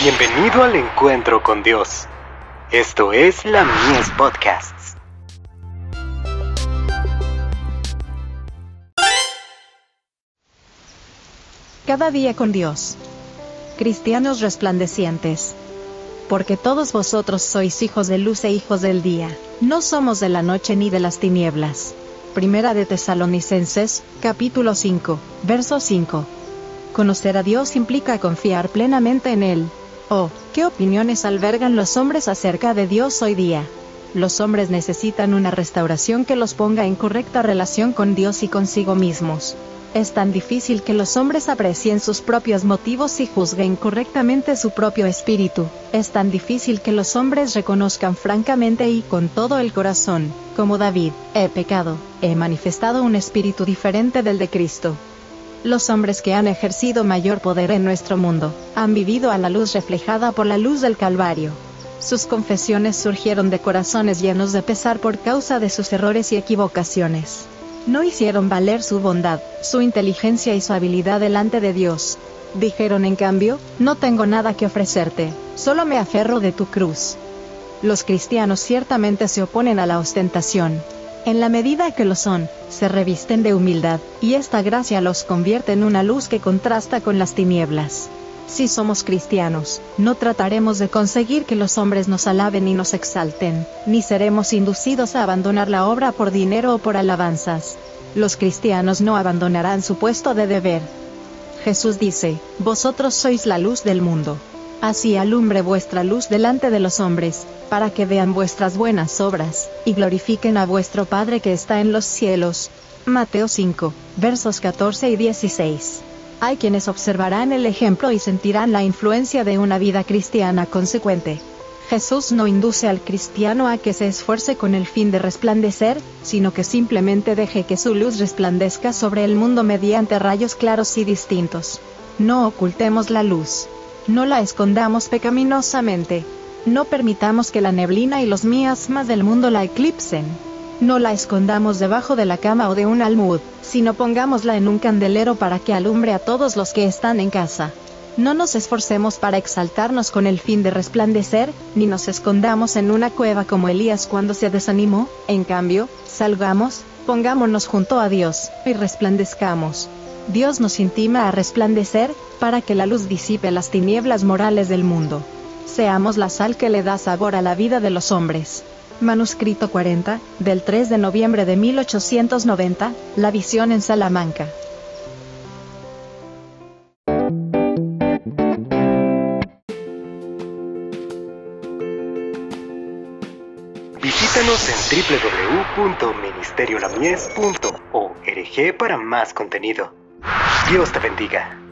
Bienvenido al encuentro con Dios. Esto es la Mies Podcasts. Cada día con Dios. Cristianos resplandecientes. Porque todos vosotros sois hijos de luz e hijos del día. No somos de la noche ni de las tinieblas. Primera de Tesalonicenses, capítulo 5, verso 5. Conocer a Dios implica confiar plenamente en Él. Oh, ¿qué opiniones albergan los hombres acerca de Dios hoy día? Los hombres necesitan una restauración que los ponga en correcta relación con Dios y consigo mismos. Es tan difícil que los hombres aprecien sus propios motivos y juzguen correctamente su propio espíritu. Es tan difícil que los hombres reconozcan francamente y con todo el corazón, como David, he pecado, he manifestado un espíritu diferente del de Cristo. Los hombres que han ejercido mayor poder en nuestro mundo, han vivido a la luz reflejada por la luz del Calvario. Sus confesiones surgieron de corazones llenos de pesar por causa de sus errores y equivocaciones. No hicieron valer su bondad, su inteligencia y su habilidad delante de Dios. Dijeron en cambio, no tengo nada que ofrecerte, solo me aferro de tu cruz. Los cristianos ciertamente se oponen a la ostentación, en la medida que lo son, se revisten de humildad, y esta gracia los convierte en una luz que contrasta con las tinieblas. Si somos cristianos, no trataremos de conseguir que los hombres nos alaben y nos exalten, ni seremos inducidos a abandonar la obra por dinero o por alabanzas. Los cristianos no abandonarán su puesto de deber. Jesús dice, Vosotros sois la luz del mundo. Así alumbre vuestra luz delante de los hombres, para que vean vuestras buenas obras, y glorifiquen a vuestro Padre que está en los cielos. Mateo 5, versos 14 y 16. Hay quienes observarán el ejemplo y sentirán la influencia de una vida cristiana consecuente. Jesús no induce al cristiano a que se esfuerce con el fin de resplandecer, sino que simplemente deje que su luz resplandezca sobre el mundo mediante rayos claros y distintos. No ocultemos la luz. No la escondamos pecaminosamente. No permitamos que la neblina y los miasmas del mundo la eclipsen. No la escondamos debajo de la cama o de un almud, sino pongámosla en un candelero para que alumbre a todos los que están en casa. No nos esforcemos para exaltarnos con el fin de resplandecer, ni nos escondamos en una cueva como Elías cuando se desanimó, en cambio, salgamos, pongámonos junto a Dios, y resplandezcamos. Dios nos intima a resplandecer, para que la luz disipe las tinieblas morales del mundo. Seamos la sal que le da sabor a la vida de los hombres. Manuscrito 40, del 3 de noviembre de 1890, La visión en Salamanca. Visítanos en www.ministeriolamies.org para más contenido. Dios te bendiga.